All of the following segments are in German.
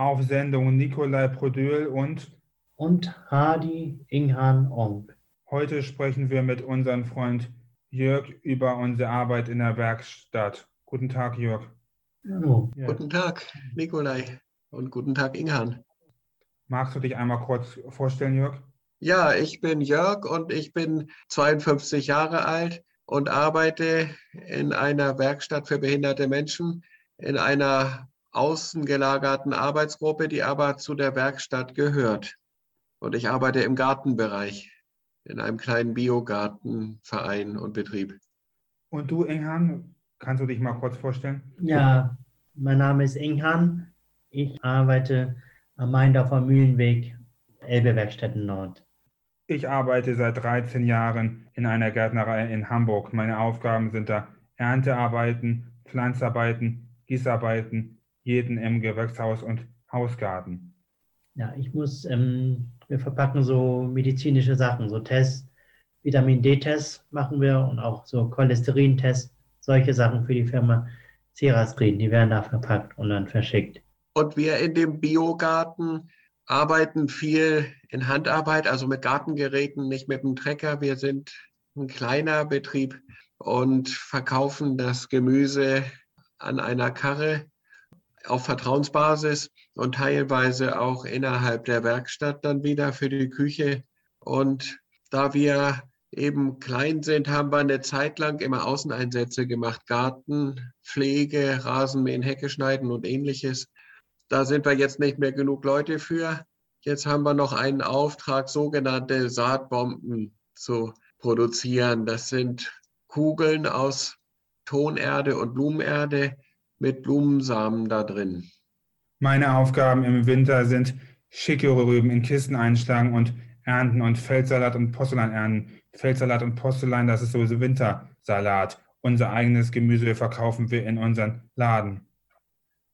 Auf Sendung Nikolai Prodül und und Hadi Inghan Ong. heute sprechen wir mit unserem Freund Jörg über unsere Arbeit in der Werkstatt. Guten Tag, Jörg. Hallo. Ja. Guten Tag, Nikolai. Und guten Tag, Inghan. Magst du dich einmal kurz vorstellen, Jörg? Ja, ich bin Jörg und ich bin 52 Jahre alt und arbeite in einer Werkstatt für behinderte Menschen, in einer außen gelagerten Arbeitsgruppe, die aber zu der Werkstatt gehört. Und ich arbeite im Gartenbereich, in einem kleinen Biogartenverein und Betrieb. Und du, Inghan, kannst du dich mal kurz vorstellen? ja, mein Name ist Inghan. Ich arbeite am Meindorfer Mühlenweg, Elbe Werkstätten Nord. Ich arbeite seit 13 Jahren in einer Gärtnerei in Hamburg. Meine Aufgaben sind da Erntearbeiten, Pflanzarbeiten, Gießarbeiten, jeden im Gewächshaus und Hausgarten. Ja, ich muss, ähm, wir verpacken so medizinische Sachen, so Tests, Vitamin D-Tests machen wir und auch so Cholesterin-Tests, solche Sachen für die Firma Cerascreen, die werden da verpackt und dann verschickt. Und wir in dem Biogarten arbeiten viel in Handarbeit, also mit Gartengeräten, nicht mit dem Trecker. Wir sind ein kleiner Betrieb und verkaufen das Gemüse an einer Karre auf Vertrauensbasis und teilweise auch innerhalb der Werkstatt dann wieder für die Küche. Und da wir eben klein sind, haben wir eine Zeit lang immer Außeneinsätze gemacht. Garten, Pflege, Rasenmähen, Hecke schneiden und ähnliches. Da sind wir jetzt nicht mehr genug Leute für. Jetzt haben wir noch einen Auftrag, sogenannte Saatbomben zu produzieren. Das sind Kugeln aus Tonerde und Blumenerde mit Blumensamen da drin. Meine Aufgaben im Winter sind Schickerrüben in Kisten einschlagen und ernten und Feldsalat und Porzellan ernten. Feldsalat und Porzellan, das ist sowieso Wintersalat. Unser eigenes Gemüse verkaufen wir in unseren Laden.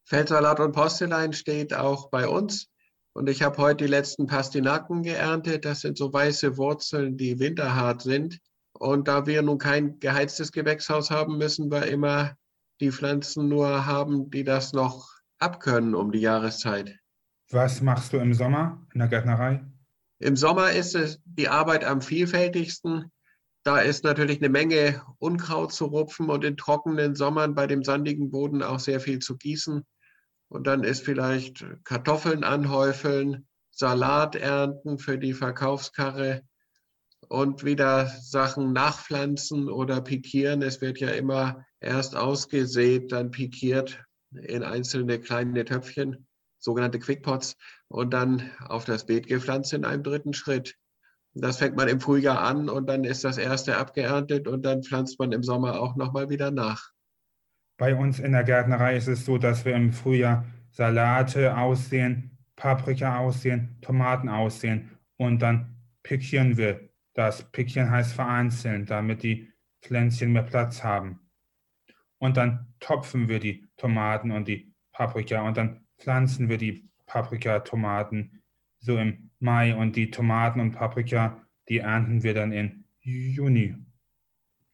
Feldsalat und Postelein steht auch bei uns. Und ich habe heute die letzten Pastinaken geerntet. Das sind so weiße Wurzeln, die winterhart sind. Und da wir nun kein geheiztes Gewächshaus haben, müssen wir immer die Pflanzen nur haben, die das noch abkönnen um die Jahreszeit. Was machst du im Sommer in der Gärtnerei? Im Sommer ist es die Arbeit am vielfältigsten. Da ist natürlich eine Menge Unkraut zu rupfen und in trockenen Sommern bei dem sandigen Boden auch sehr viel zu gießen. Und dann ist vielleicht Kartoffeln anhäufeln, Salat ernten für die Verkaufskarre und wieder Sachen nachpflanzen oder pikieren. Es wird ja immer erst ausgesät, dann pikiert in einzelne kleine Töpfchen, sogenannte Quickpots, und dann auf das Beet gepflanzt in einem dritten Schritt. Das fängt man im Frühjahr an und dann ist das erste abgeerntet und dann pflanzt man im Sommer auch nochmal wieder nach. Bei uns in der Gärtnerei ist es so, dass wir im Frühjahr Salate aussehen, Paprika aussehen, Tomaten aussehen und dann pikieren wir. Das Pikieren heißt vereinzeln, damit die Pflänzchen mehr Platz haben. Und dann topfen wir die Tomaten und die Paprika und dann pflanzen wir die Paprika, Tomaten so im Mai und die Tomaten und Paprika, die ernten wir dann in Juni.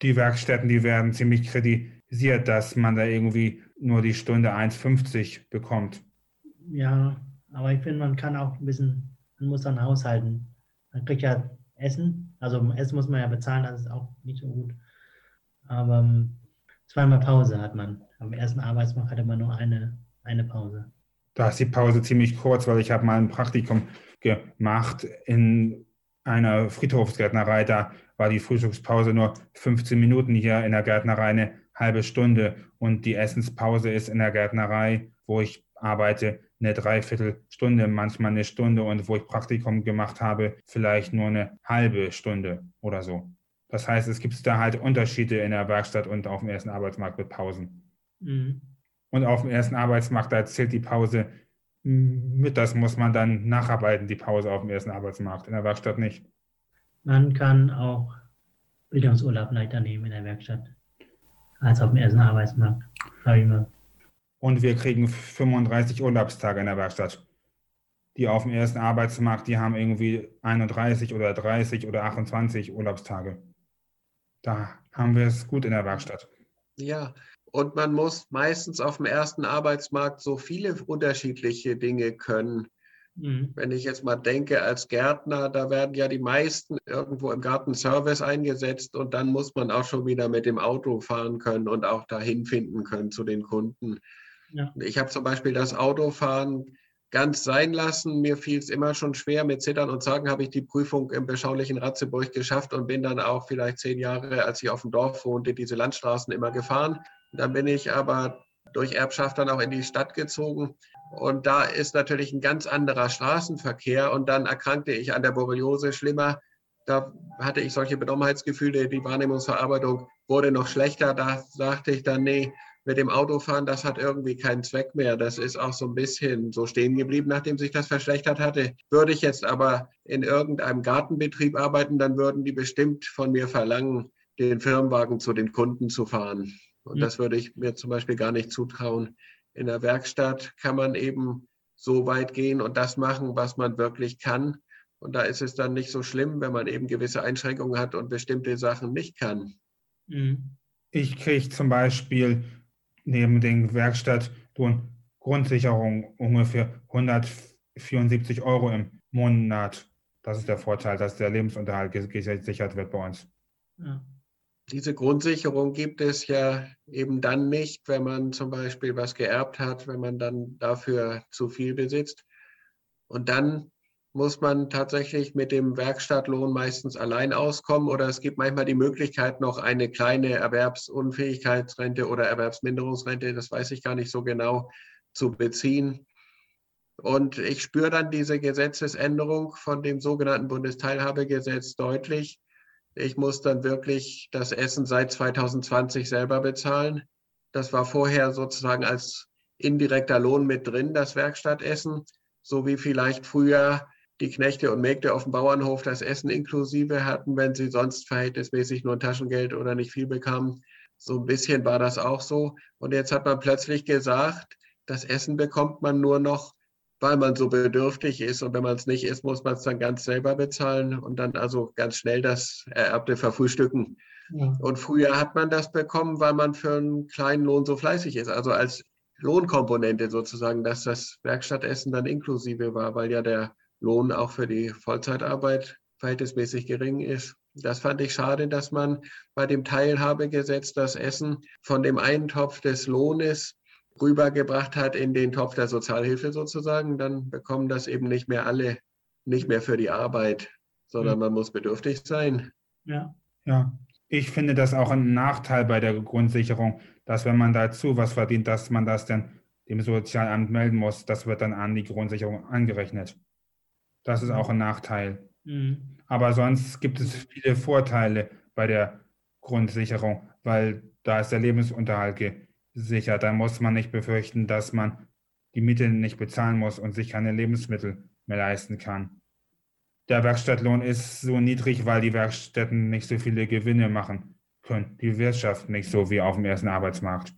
Die Werkstätten, die werden ziemlich kritisiert, dass man da irgendwie nur die Stunde 1,50 bekommt. Ja, aber ich finde, man kann auch ein bisschen, man muss dann haushalten. Man kriegt ja Essen, also Essen muss man ja bezahlen, das ist auch nicht so gut. Aber ähm, zweimal Pause hat man. Am ersten Arbeitsmarkt hatte man nur eine, eine Pause. Da ist die Pause ziemlich kurz, weil ich habe mal ein Praktikum gemacht in einer Friedhofsgärtnerei. Da war die Frühstückspause nur 15 Minuten hier in der Gärtnerei eine halbe Stunde und die Essenspause ist in der Gärtnerei, wo ich arbeite, eine Dreiviertelstunde, manchmal eine Stunde und wo ich Praktikum gemacht habe, vielleicht nur eine halbe Stunde oder so. Das heißt, es gibt da halt Unterschiede in der Werkstatt und auf dem ersten Arbeitsmarkt mit Pausen. Mhm. Und auf dem ersten Arbeitsmarkt, da zählt die Pause mit, das muss man dann nacharbeiten, die Pause auf dem ersten Arbeitsmarkt, in der Werkstatt nicht. Man kann auch Bildungsurlaub leider nehmen in der Werkstatt, als auf dem ersten Arbeitsmarkt. Habe ich mal. Und wir kriegen 35 Urlaubstage in der Werkstatt. Die auf dem ersten Arbeitsmarkt, die haben irgendwie 31 oder 30 oder 28 Urlaubstage. Da haben wir es gut in der Werkstatt. Ja, Und man muss meistens auf dem ersten Arbeitsmarkt so viele unterschiedliche Dinge können. Mhm. Wenn ich jetzt mal denke, als Gärtner, da werden ja die meisten irgendwo im Gartenservice eingesetzt und dann muss man auch schon wieder mit dem Auto fahren können und auch dahin finden können zu den Kunden. Ja. Ich habe zum Beispiel das Autofahren ganz sein lassen. Mir fiel es immer schon schwer. Mit Zittern und Sagen habe ich die Prüfung im beschaulichen Ratzeburg geschafft und bin dann auch vielleicht zehn Jahre, als ich auf dem Dorf wohnte, diese Landstraßen immer gefahren. Dann bin ich aber durch Erbschaft dann auch in die Stadt gezogen. Und da ist natürlich ein ganz anderer Straßenverkehr. Und dann erkrankte ich an der Borreliose schlimmer. Da hatte ich solche Benommenheitsgefühle. Die Wahrnehmungsverarbeitung wurde noch schlechter. Da sagte ich dann, nee, mit dem Autofahren, das hat irgendwie keinen Zweck mehr. Das ist auch so ein bisschen so stehen geblieben, nachdem sich das verschlechtert hatte. Würde ich jetzt aber in irgendeinem Gartenbetrieb arbeiten, dann würden die bestimmt von mir verlangen, den Firmenwagen zu den Kunden zu fahren. Und mhm. das würde ich mir zum Beispiel gar nicht zutrauen. In der Werkstatt kann man eben so weit gehen und das machen, was man wirklich kann. Und da ist es dann nicht so schlimm, wenn man eben gewisse Einschränkungen hat und bestimmte Sachen nicht kann. Mhm. Ich kriege zum Beispiel neben den Werkstattlohn Grundsicherung ungefähr 174 Euro im Monat. Das ist der Vorteil, dass der Lebensunterhalt gesichert wird bei uns. Ja. Diese Grundsicherung gibt es ja eben dann nicht, wenn man zum Beispiel was geerbt hat, wenn man dann dafür zu viel besitzt. Und dann muss man tatsächlich mit dem Werkstattlohn meistens allein auskommen oder es gibt manchmal die Möglichkeit, noch eine kleine Erwerbsunfähigkeitsrente oder Erwerbsminderungsrente, das weiß ich gar nicht so genau, zu beziehen. Und ich spüre dann diese Gesetzesänderung von dem sogenannten Bundesteilhabegesetz deutlich. Ich muss dann wirklich das Essen seit 2020 selber bezahlen. Das war vorher sozusagen als indirekter Lohn mit drin, das Werkstattessen, so wie vielleicht früher die Knechte und Mägde auf dem Bauernhof das Essen inklusive hatten, wenn sie sonst verhältnismäßig nur Taschengeld oder nicht viel bekamen. So ein bisschen war das auch so. Und jetzt hat man plötzlich gesagt, das Essen bekommt man nur noch, weil man so bedürftig ist. Und wenn man es nicht isst, muss man es dann ganz selber bezahlen und dann also ganz schnell das Ererbte verfrühstücken. Ja. Und früher hat man das bekommen, weil man für einen kleinen Lohn so fleißig ist. Also als Lohnkomponente sozusagen, dass das Werkstattessen dann inklusive war, weil ja der Lohn auch für die Vollzeitarbeit verhältnismäßig gering ist. Das fand ich schade, dass man bei dem Teilhabegesetz das Essen von dem einen Topf des Lohnes rübergebracht hat in den Topf der Sozialhilfe sozusagen. Dann bekommen das eben nicht mehr alle, nicht mehr für die Arbeit, sondern man muss bedürftig sein. Ja, ja. Ich finde das auch ein Nachteil bei der Grundsicherung, dass wenn man dazu was verdient, dass man das dann dem Sozialamt melden muss. Das wird dann an die Grundsicherung angerechnet. Das ist auch ein Nachteil. Mhm. Aber sonst gibt es viele Vorteile bei der Grundsicherung, weil da ist der Lebensunterhalt gesichert. Da muss man nicht befürchten, dass man die Miete nicht bezahlen muss und sich keine Lebensmittel mehr leisten kann. Der Werkstattlohn ist so niedrig, weil die Werkstätten nicht so viele Gewinne machen können. Die Wirtschaft nicht so wie auf dem ersten Arbeitsmarkt.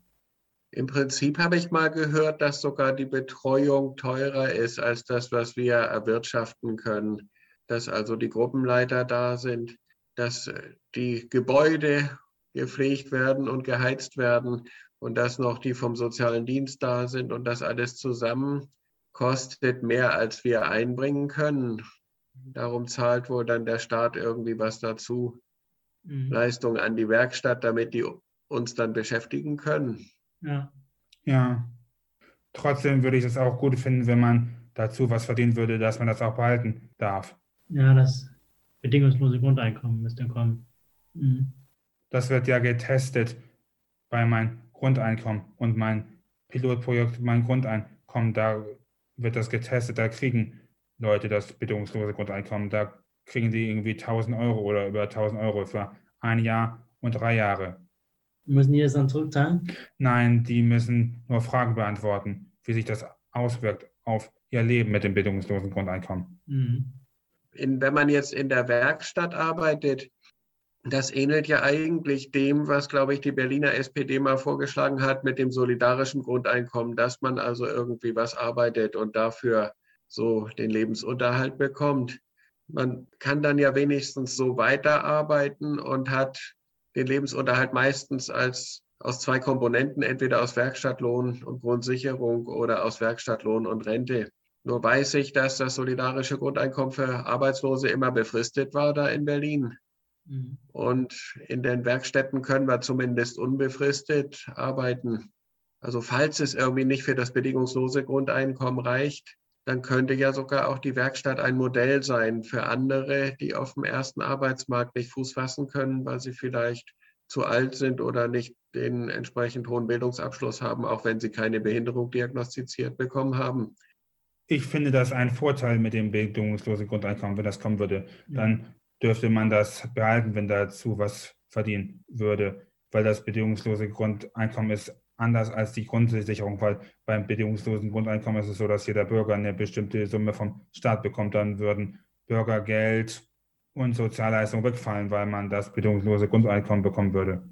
Im Prinzip habe ich mal gehört, dass sogar die Betreuung teurer ist als das, was wir erwirtschaften können. Dass also die Gruppenleiter da sind, dass äh, die Gebäude gepflegt werden und geheizt werden und dass noch die vom sozialen Dienst da sind und das alles zusammen kostet mehr, als wir einbringen können. Darum zahlt wohl dann der Staat irgendwie was dazu. Mhm. Leistung an die Werkstatt, damit die uns dann beschäftigen können. Ja. Ja. Trotzdem würde ich es auch gut finden, wenn man dazu was verdienen würde, dass man das auch behalten darf. Ja, das bedingungslose Grundeinkommen müsste kommen. Mhm. Das wird ja getestet bei meinem Grundeinkommen und mein Pilotprojekt, mein Grundeinkommen, da wird das getestet, da kriegen Leute das bedingungslose Grundeinkommen, da kriegen die irgendwie 1000 Euro oder über 1000 Euro für ein Jahr und drei Jahre. Müssen die das dann zurückzahlen? Nein, die müssen nur Fragen beantworten, wie sich das auswirkt auf ihr Leben mit dem bildungslosen Grundeinkommen. Mhm. In, wenn man jetzt in der Werkstatt arbeitet, das ähnelt ja eigentlich dem, was, glaube ich, die Berliner SPD mal vorgeschlagen hat mit dem solidarischen Grundeinkommen, dass man also irgendwie was arbeitet und dafür so den Lebensunterhalt bekommt. Man kann dann ja wenigstens so weiterarbeiten und hat den Lebensunterhalt meistens als aus zwei Komponenten, entweder aus Werkstattlohn und Grundsicherung oder aus Werkstattlohn und Rente. Nur weiß ich, dass das solidarische Grundeinkommen für Arbeitslose immer befristet war da in Berlin. Mhm. Und in den Werkstätten können wir zumindest unbefristet arbeiten. Also falls es irgendwie nicht für das bedingungslose Grundeinkommen reicht, dann könnte ja sogar auch die Werkstatt ein Modell sein für andere, die auf dem ersten Arbeitsmarkt nicht Fuß fassen können, weil sie vielleicht zu alt sind oder nicht den entsprechend hohen Bildungsabschluss haben, auch wenn sie keine Behinderung diagnostiziert bekommen haben. Ich finde das ein Vorteil mit dem bedingungslosen Grundeinkommen, wenn das kommen würde. Dann dürfte man das behalten, wenn dazu was verdienen würde, weil das bedingungslose Grundeinkommen ist anders als die Grundsicherung, weil beim bedingungslosen Grundeinkommen ist es so, dass jeder Bürger eine bestimmte Summe vom Staat bekommt. Dann würden Bürgergeld und Sozialleistungen wegfallen, weil man das bedingungslose Grundeinkommen bekommen würde.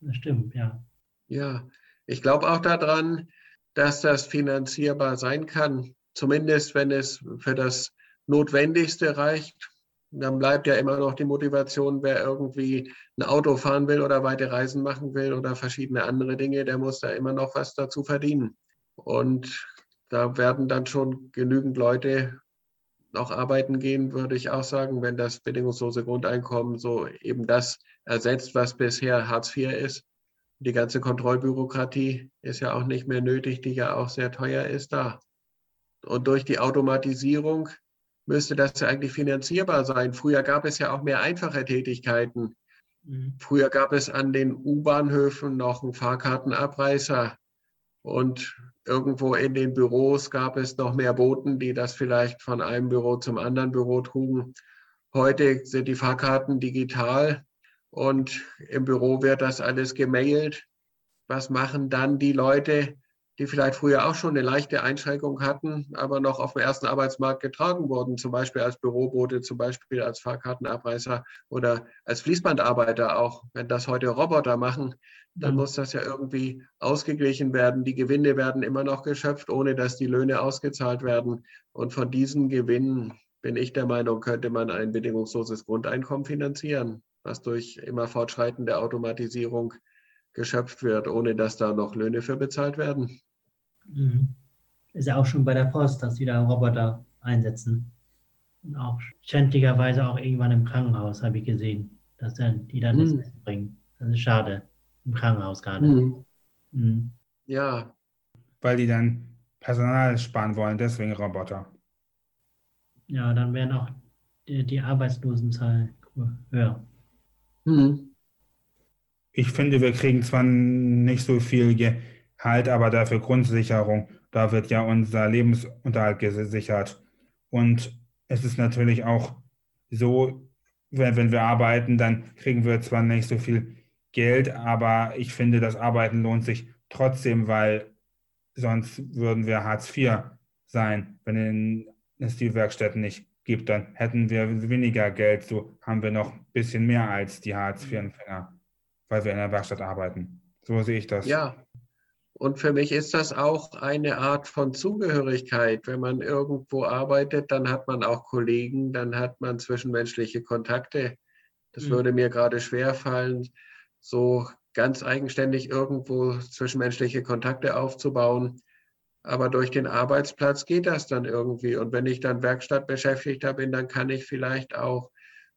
Das stimmt, ja. Ja, ich glaube auch daran, dass das finanzierbar sein kann, zumindest wenn es für das Notwendigste reicht dann bleibt ja immer noch die Motivation, wer irgendwie ein Auto fahren will oder weite Reisen machen will oder verschiedene andere Dinge, der muss da immer noch was dazu verdienen. Und da werden dann schon genügend Leute noch arbeiten gehen, würde ich auch sagen, wenn das bedingungslose Grundeinkommen so eben das ersetzt, was bisher Hartz IV ist. Die ganze Kontrollbürokratie ist ja auch nicht mehr nötig, die ja auch sehr teuer ist da. Und durch die Automatisierung müsste das ja eigentlich finanzierbar sein. Früher gab es ja auch mehr einfache Tätigkeiten. Mhm. Früher gab es an den U-Bahnhöfen noch einen Fahrkartenabreißer und irgendwo in den Büros gab es noch mehr Boten, die das vielleicht von einem Büro zum anderen Büro trugen. Heute sind die Fahrkarten digital und im Büro wird das alles gemailt. Was machen dann die Leute, die vielleicht früher auch schon eine leichte Einschränkung hatten, aber noch auf dem ersten Arbeitsmarkt getragen wurden, zum Beispiel als Bürobote, zum Beispiel als Fahrkartenabreißer oder als Fließbandarbeiter auch. Wenn das heute Roboter machen, dann mhm. muss das ja irgendwie ausgeglichen werden. Die Gewinne werden immer noch geschöpft, ohne dass die Löhne ausgezahlt werden. Und von diesen Gewinnen bin ich der Meinung, könnte man ein bedingungsloses Grundeinkommen finanzieren, was durch immer fortschreitende Automatisierung geschöpft wird, ohne dass da noch Löhne für bezahlt werden. Mhm. Ist ja auch schon bei der Post, dass die da Roboter einsetzen. Und auch schändlicherweise auch irgendwann im Krankenhaus, habe ich gesehen, dass dann, die dann mhm. das bringen. Das ist schade. Im Krankenhaus gerade. Mhm. Mhm. Ja. Weil die dann Personal sparen wollen, deswegen Roboter. Ja, dann werden auch die, die Arbeitslosenzahl höher. Mhm. Ich finde, wir kriegen zwar nicht so viel halt aber dafür Grundsicherung. Da wird ja unser Lebensunterhalt gesichert. Und es ist natürlich auch so, wenn, wenn wir arbeiten, dann kriegen wir zwar nicht so viel Geld, aber ich finde, das Arbeiten lohnt sich trotzdem, weil sonst würden wir Hartz IV sein, wenn es die Werkstätten nicht gibt. Dann hätten wir weniger Geld. So haben wir noch ein bisschen mehr als die Hartz IV-Empfänger, weil wir in der Werkstatt arbeiten. So sehe ich das. Ja, und für mich ist das auch eine Art von Zugehörigkeit. Wenn man irgendwo arbeitet, dann hat man auch Kollegen, dann hat man zwischenmenschliche Kontakte. Das mhm. würde mir gerade schwer fallen, so ganz eigenständig irgendwo zwischenmenschliche Kontakte aufzubauen. Aber durch den Arbeitsplatz geht das dann irgendwie. Und wenn ich dann Werkstattbeschäftigter bin, dann kann ich vielleicht auch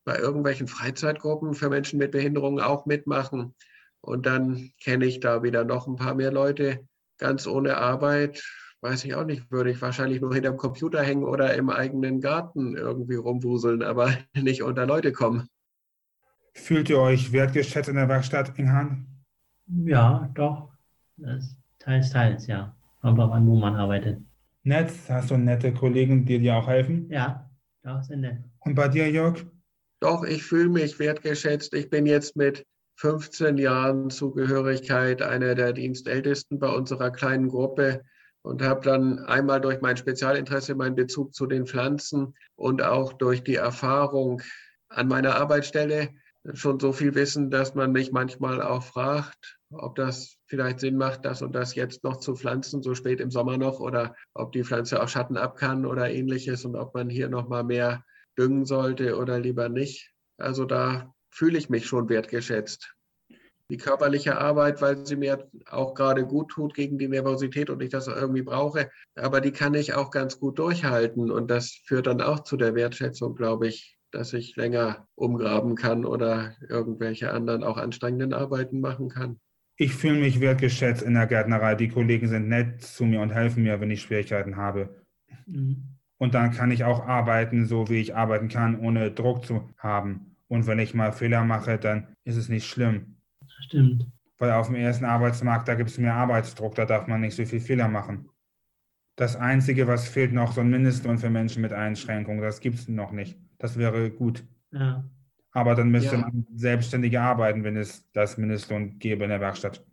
bei irgendwelchen Freizeitgruppen für Menschen mit Behinderungen auch mitmachen. Und dann kenne ich da wieder noch ein paar mehr Leute. Ganz ohne Arbeit, weiß ich auch nicht, würde ich wahrscheinlich nur hinterm Computer hängen oder im eigenen Garten irgendwie rumwuseln, aber nicht unter Leute kommen. Fühlt ihr euch wertgeschätzt in der Werkstatt, Inghan? Ja, doch. Das teils, teils, ja. Kommt auch an, wo man arbeitet. Nett, hast du nette Kollegen, die dir auch helfen? Ja, doch, sind nett. Und bei dir, Jörg? Doch, ich fühle mich wertgeschätzt. Ich bin jetzt mit 15 Jahren Zugehörigkeit einer der Dienstältesten bei unserer kleinen Gruppe und habe dann einmal durch mein Spezialinteresse meinen Bezug zu den Pflanzen und auch durch die Erfahrung an meiner Arbeitsstelle schon so viel Wissen, dass man mich manchmal auch fragt, ob das vielleicht Sinn macht, das und das jetzt noch zu pflanzen, so spät im Sommer noch, oder ob die Pflanze auch Schatten ab kann oder ähnliches und ob man hier noch mal mehr düngen sollte oder lieber nicht. Also da fühle ich mich schon wertgeschätzt. die körperliche Arbeit, weil sie mir auch gerade gut tut gegen die Nervosität und ich das irgendwie brauche. Aber die kann ich auch ganz gut durchhalten. Und das führt dann auch zu der Wertschätzung, glaube ich, dass ich länger umgraben kann oder irgendwelche anderen auch anstrengenden Arbeiten machen kann. Ich fühle mich wertgeschätzt in der Gärtnerei. Die Kollegen sind nett zu mir und helfen mir, wenn ich Schwierigkeiten habe. Mhm. Und dann kann ich auch arbeiten, so wie ich arbeiten kann, ohne Druck zu haben. Und wenn ich mal Fehler mache, dann ist es nicht schlimm. Stimmt. Weil auf dem ersten Arbeitsmarkt, da gibt es mehr Arbeitsdruck, da darf man nicht so viel Fehler machen. Das Einzige, was fehlt, noch so ein Mindestlohn für Menschen mit Einschränkungen. Das gibt es noch nicht. Das wäre gut. Ja. Aber dann müsste ja. man selbstständig arbeiten, wenn es das Mindestlohn gäbe in der Werkstatt.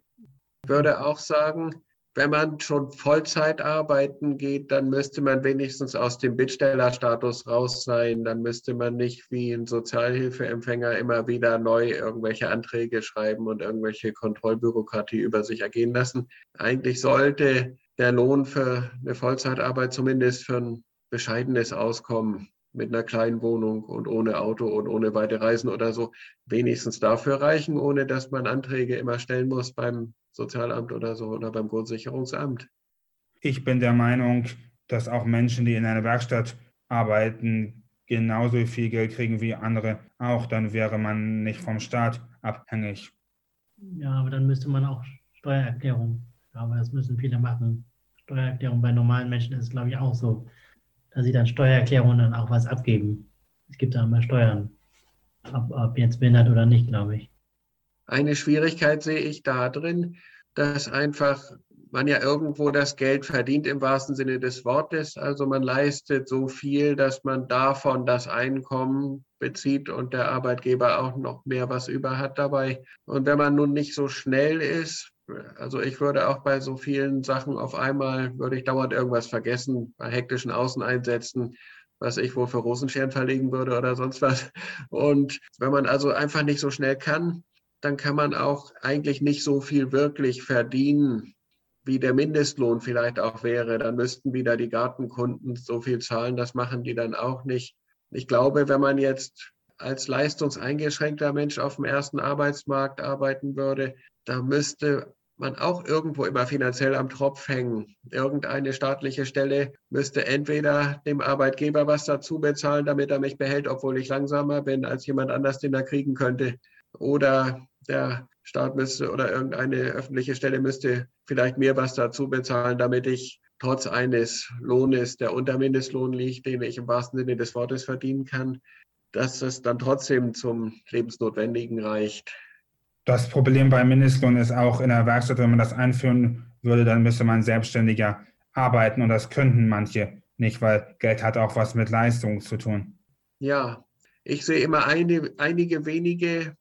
Ich würde auch sagen, wenn man schon Vollzeit arbeiten geht, dann müsste man wenigstens aus dem Bittstellerstatus raus sein. Dann müsste man nicht wie ein Sozialhilfeempfänger immer wieder neu irgendwelche Anträge schreiben und irgendwelche Kontrollbürokratie über sich ergehen lassen. Eigentlich sollte der Lohn für eine Vollzeitarbeit zumindest für ein bescheidenes Auskommen mit einer kleinen Wohnung und ohne Auto und ohne weite Reisen oder so wenigstens dafür reichen, ohne dass man Anträge immer stellen muss beim Sozialamt oder so oder beim Grundsicherungsamt. Ich bin der Meinung, dass auch Menschen, die in einer Werkstatt arbeiten, genauso viel Geld kriegen wie andere auch. Dann wäre man nicht vom Staat abhängig. Ja, aber dann müsste man auch Steuererklärung. Aber das müssen viele machen. Steuererklärung bei normalen Menschen ist, glaube ich, auch so, dass sie dann Steuererklärungen dann auch was abgeben. Es gibt da immer Steuern. Ob, ob jetzt behindert oder nicht, glaube ich. Eine Schwierigkeit sehe ich da drin, dass einfach man ja irgendwo das Geld verdient im wahrsten Sinne des Wortes. Also man leistet so viel, dass man davon das Einkommen bezieht und der Arbeitgeber auch noch mehr was über hat dabei. Und wenn man nun nicht so schnell ist, also ich würde auch bei so vielen Sachen auf einmal, würde ich dauernd irgendwas vergessen, bei hektischen Außeneinsätzen, was ich wohl für Rosenscheren verlegen würde oder sonst was. Und wenn man also einfach nicht so schnell kann, dann kann man auch eigentlich nicht so viel wirklich verdienen, wie der Mindestlohn vielleicht auch wäre. Dann müssten wieder die Gartenkunden so viel zahlen. Das machen die dann auch nicht. Ich glaube, wenn man jetzt als leistungseingeschränkter Mensch auf dem ersten Arbeitsmarkt arbeiten würde, da müsste man auch irgendwo immer finanziell am Tropf hängen. Irgendeine staatliche Stelle müsste entweder dem Arbeitgeber was dazu bezahlen, damit er mich behält, obwohl ich langsamer bin als jemand anders, den er kriegen könnte. Oder der Staat müsste oder irgendeine öffentliche Stelle müsste vielleicht mir was dazu bezahlen, damit ich trotz eines Lohnes, der unter Mindestlohn liegt, den ich im wahrsten Sinne des Wortes verdienen kann, dass es dann trotzdem zum Lebensnotwendigen reicht. Das Problem beim Mindestlohn ist auch in der Werkstatt, wenn man das einführen würde, dann müsste man selbstständiger arbeiten und das könnten manche nicht, weil Geld hat auch was mit Leistung zu tun. Ja, ich sehe immer eine, einige wenige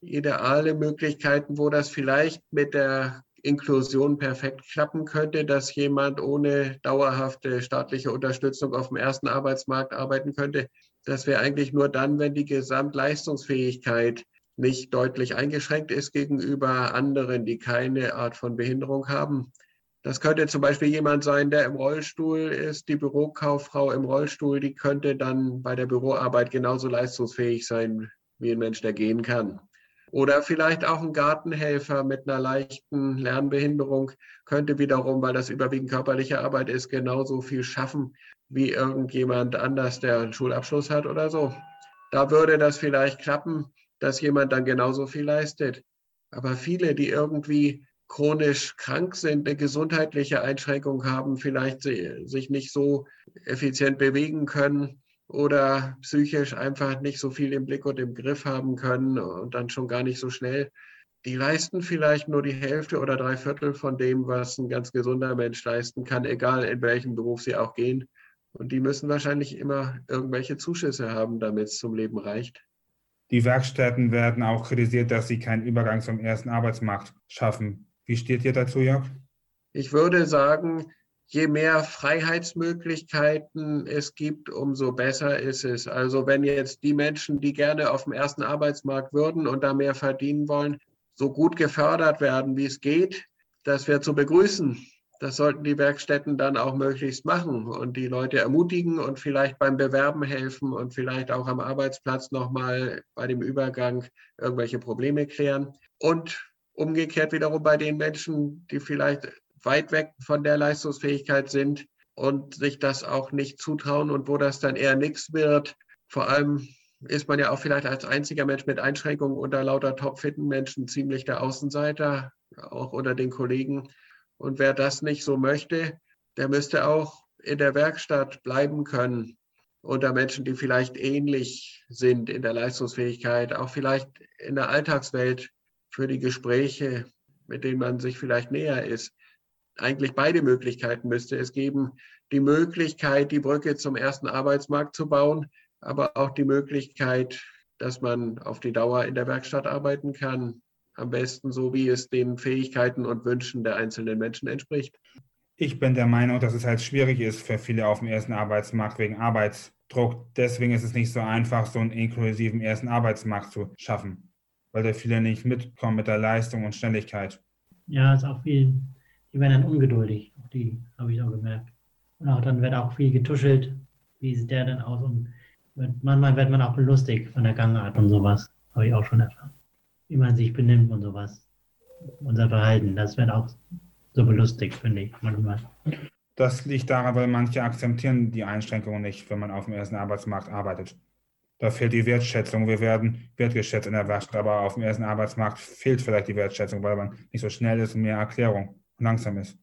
ideale Möglichkeiten, wo das vielleicht mit der Inklusion perfekt klappen könnte, dass jemand ohne dauerhafte staatliche Unterstützung auf dem ersten Arbeitsmarkt arbeiten könnte. Das wäre eigentlich nur dann, wenn die Gesamtleistungsfähigkeit nicht deutlich eingeschränkt ist gegenüber anderen, die keine Art von Behinderung haben. Das könnte zum Beispiel jemand sein, der im Rollstuhl ist, die Bürokauffrau im Rollstuhl, die könnte dann bei der Büroarbeit genauso leistungsfähig sein wie ein Mensch, der gehen kann. Oder vielleicht auch ein Gartenhelfer mit einer leichten Lernbehinderung könnte wiederum, weil das überwiegend körperliche Arbeit ist, genauso viel schaffen wie irgendjemand anders, der einen Schulabschluss hat oder so. Da würde das vielleicht klappen, dass jemand dann genauso viel leistet. Aber viele, die irgendwie chronisch krank sind, eine gesundheitliche Einschränkung haben, vielleicht sich nicht so effizient bewegen können, oder psychisch einfach nicht so viel im Blick und im Griff haben können und dann schon gar nicht so schnell. Die leisten vielleicht nur die Hälfte oder drei Viertel von dem, was ein ganz gesunder Mensch leisten kann, egal in welchem Beruf sie auch gehen. Und die müssen wahrscheinlich immer irgendwelche Zuschüsse haben, damit es zum Leben reicht. Die Werkstätten werden auch kritisiert, dass sie keinen Übergang zum ersten Arbeitsmarkt schaffen. Wie steht ihr dazu, Jörg? Ich würde sagen, je mehr Freiheitsmöglichkeiten es gibt, umso besser ist es. Also wenn jetzt die Menschen, die gerne auf dem ersten Arbeitsmarkt würden und da mehr verdienen wollen, so gut gefördert werden, wie es geht, das wäre zu begrüßen. Das sollten die Werkstätten dann auch möglichst machen und die Leute ermutigen und vielleicht beim Bewerben helfen und vielleicht auch am Arbeitsplatz nochmal bei dem Übergang irgendwelche Probleme klären. Und umgekehrt wiederum bei den Menschen, die vielleicht weit weg von der Leistungsfähigkeit sind und sich das auch nicht zutrauen und wo das dann eher nichts wird. Vor allem ist man ja auch vielleicht als einziger Mensch mit Einschränkungen unter lauter topfitten Menschen ziemlich der Außenseiter, auch unter den Kollegen. Und wer das nicht so möchte, der müsste auch in der Werkstatt bleiben können unter Menschen, die vielleicht ähnlich sind in der Leistungsfähigkeit, auch vielleicht in der Alltagswelt für die Gespräche, mit denen man sich vielleicht näher ist. Eigentlich beide Möglichkeiten müsste es geben. Die Möglichkeit, die Brücke zum ersten Arbeitsmarkt zu bauen, aber auch die Möglichkeit, dass man auf die Dauer in der Werkstatt arbeiten kann. Am besten so, wie es den Fähigkeiten und Wünschen der einzelnen Menschen entspricht. Ich bin der Meinung, dass es halt schwierig ist für viele auf dem ersten Arbeitsmarkt wegen Arbeitsdruck. Deswegen ist es nicht so einfach, so einen inklusiven ersten Arbeitsmarkt zu schaffen, weil da viele nicht mitkommen mit der Leistung und Schnelligkeit. Ja, ist auch viel, die werden dann ungeduldig. Auch die habe ich auch gemerkt. Und auch dann wird auch viel getuschelt. Wie sieht der denn aus? Und manchmal wird man auch belustigt von der Gangart und sowas. Habe ich auch schon erfahren. Wie man sich benimmt und sowas. Unser Verhalten, das wird auch so belustigt, finde ich manchmal. Das liegt daran, weil manche akzeptieren die Einschränkungen nicht, wenn man auf dem ersten Arbeitsmarkt arbeitet. Da fehlt die Wertschätzung. Wir werden wertgeschätzt in der Werkstatt, aber auf dem ersten Arbeitsmarkt fehlt vielleicht die Wertschätzung, weil man nicht so schnell ist und mehr Erklärung und langsam ist.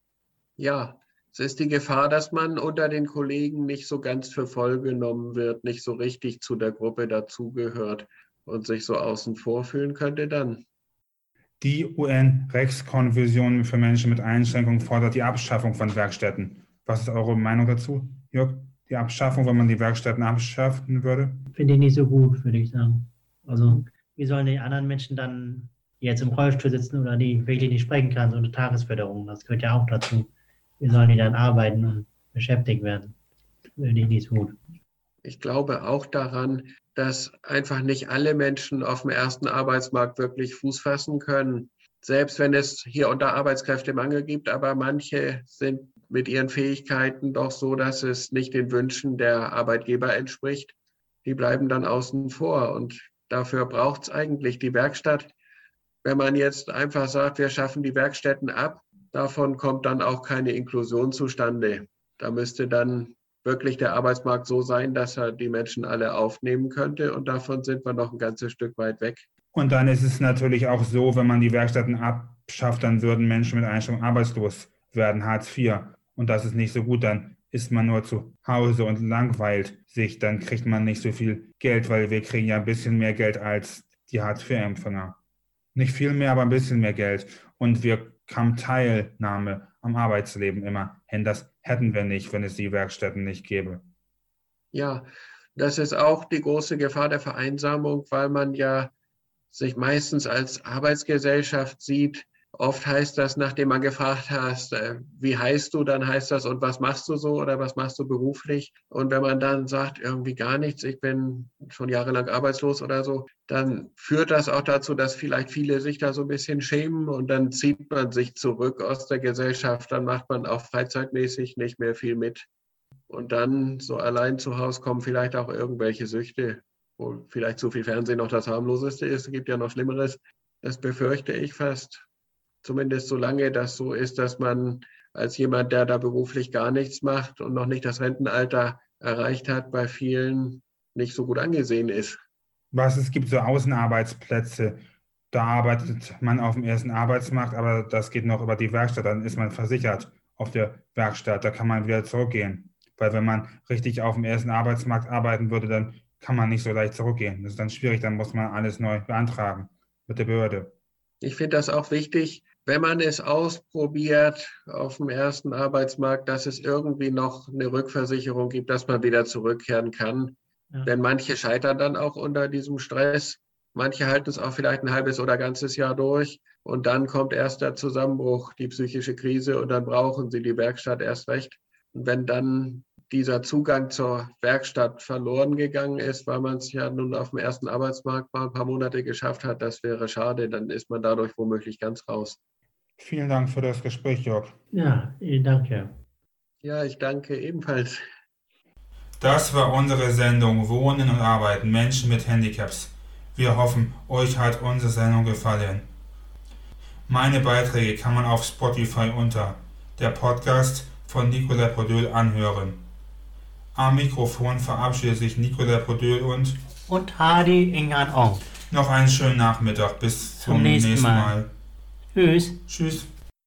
Ja, es ist die Gefahr, dass man unter den Kollegen nicht so ganz für voll genommen wird, nicht so richtig zu der Gruppe dazugehört und sich so außen vor fühlen könnte dann. Die UN-Rechtskonvention für Menschen mit Einschränkungen fordert die Abschaffung von Werkstätten. Was ist eure Meinung dazu, Jörg? Die Abschaffung, wenn man die Werkstätten abschaffen würde? Finde ich nicht so gut, würde ich sagen. Also, wie sollen die anderen Menschen dann, die jetzt im Rollstuhl sitzen oder die wirklich nicht sprechen kann, so eine Tagesförderung, das gehört ja auch dazu. Wie sollen die dann arbeiten und beschäftigt werden? Finde ich nicht so gut. Ich glaube auch daran, dass einfach nicht alle Menschen auf dem ersten Arbeitsmarkt wirklich Fuß fassen können. Selbst wenn es hier unter Arbeitskräftemangel gibt, aber manche sind mit ihren Fähigkeiten doch so, dass es nicht den Wünschen der Arbeitgeber entspricht. Die bleiben dann außen vor. Und dafür braucht es eigentlich die Werkstatt. Wenn man jetzt einfach sagt, wir schaffen die Werkstätten ab, davon kommt dann auch keine Inklusion zustande. Da müsste dann wirklich der Arbeitsmarkt so sein, dass er die Menschen alle aufnehmen könnte. Und davon sind wir noch ein ganzes Stück weit weg. Und dann ist es natürlich auch so, wenn man die Werkstätten abschafft, dann würden Menschen mit Einstellung arbeitslos werden, Hartz IV. Und das ist nicht so gut. Dann ist man nur zu Hause und langweilt sich. Dann kriegt man nicht so viel Geld, weil wir kriegen ja ein bisschen mehr Geld als die Hartz IV-Empfänger. Nicht viel mehr, aber ein bisschen mehr Geld. Und wir haben Teilnahme am Arbeitsleben immer hin. Das hätten wir nicht, wenn es die Werkstätten nicht gäbe. Ja, das ist auch die große Gefahr der Vereinsamung, weil man ja sich meistens als Arbeitsgesellschaft sieht, Oft heißt das, nachdem man gefragt hast, äh, wie heißt du, dann heißt das, und was machst du so oder was machst du beruflich? Und wenn man dann sagt, irgendwie gar nichts, ich bin schon jahrelang arbeitslos oder so, dann führt das auch dazu, dass vielleicht viele sich da so ein bisschen schämen und dann zieht man sich zurück aus der Gesellschaft, dann macht man auch freizeitmäßig nicht mehr viel mit. Und dann so allein zu Hause kommen vielleicht auch irgendwelche Süchte, wo vielleicht zu viel Fernsehen noch das harmloseste ist. Es gibt ja noch Schlimmeres. Das befürchte ich fast zumindest solange das so ist, dass man als jemand, der da beruflich gar nichts macht und noch nicht das Rentenalter erreicht hat, bei vielen nicht so gut angesehen ist. Was es gibt so Außenarbeitsplätze, da arbeitet man auf dem ersten Arbeitsmarkt, aber das geht noch über die Werkstatt, dann ist man versichert auf der Werkstatt, da kann man wieder zurückgehen. Weil wenn man richtig auf dem ersten Arbeitsmarkt arbeiten würde, dann kann man nicht so leicht zurückgehen. Das ist dann schwierig, dann muss man alles neu beantragen mit der Behörde. Ich finde das auch wichtig, wenn man es ausprobiert auf dem ersten Arbeitsmarkt, dass es irgendwie noch eine Rückversicherung gibt, dass man wieder zurückkehren kann. Ja. Denn manche scheitern dann auch unter diesem Stress. Manche halten es auch vielleicht ein halbes oder ganzes Jahr durch. Und dann kommt erst der Zusammenbruch, die psychische Krise und dann brauchen sie die Werkstatt erst recht. Und wenn dann dieser Zugang zur Werkstatt verloren gegangen ist, weil man es ja nun auf dem ersten Arbeitsmarkt mal ein paar Monate geschafft hat, das wäre schade. Dann ist man dadurch womöglich ganz raus. Vielen Dank für das Gespräch, Jörg. Ja, danke. Ja, ich danke ebenfalls. Das war unsere Sendung Wohnen und Arbeiten Menschen mit Handicaps. Wir hoffen, euch hat unsere Sendung gefallen. Meine Beiträge kann man auf Spotify unter der Podcast von Nicolas Podöl anhören. Am Mikrofon verabschiedet sich Nicolas Podöl und Und Hardy Ingan Ong. noch einen schönen Nachmittag. Bis zum, Zum nächsten nächsten Mal. Mal. Tschüss. Tschüss.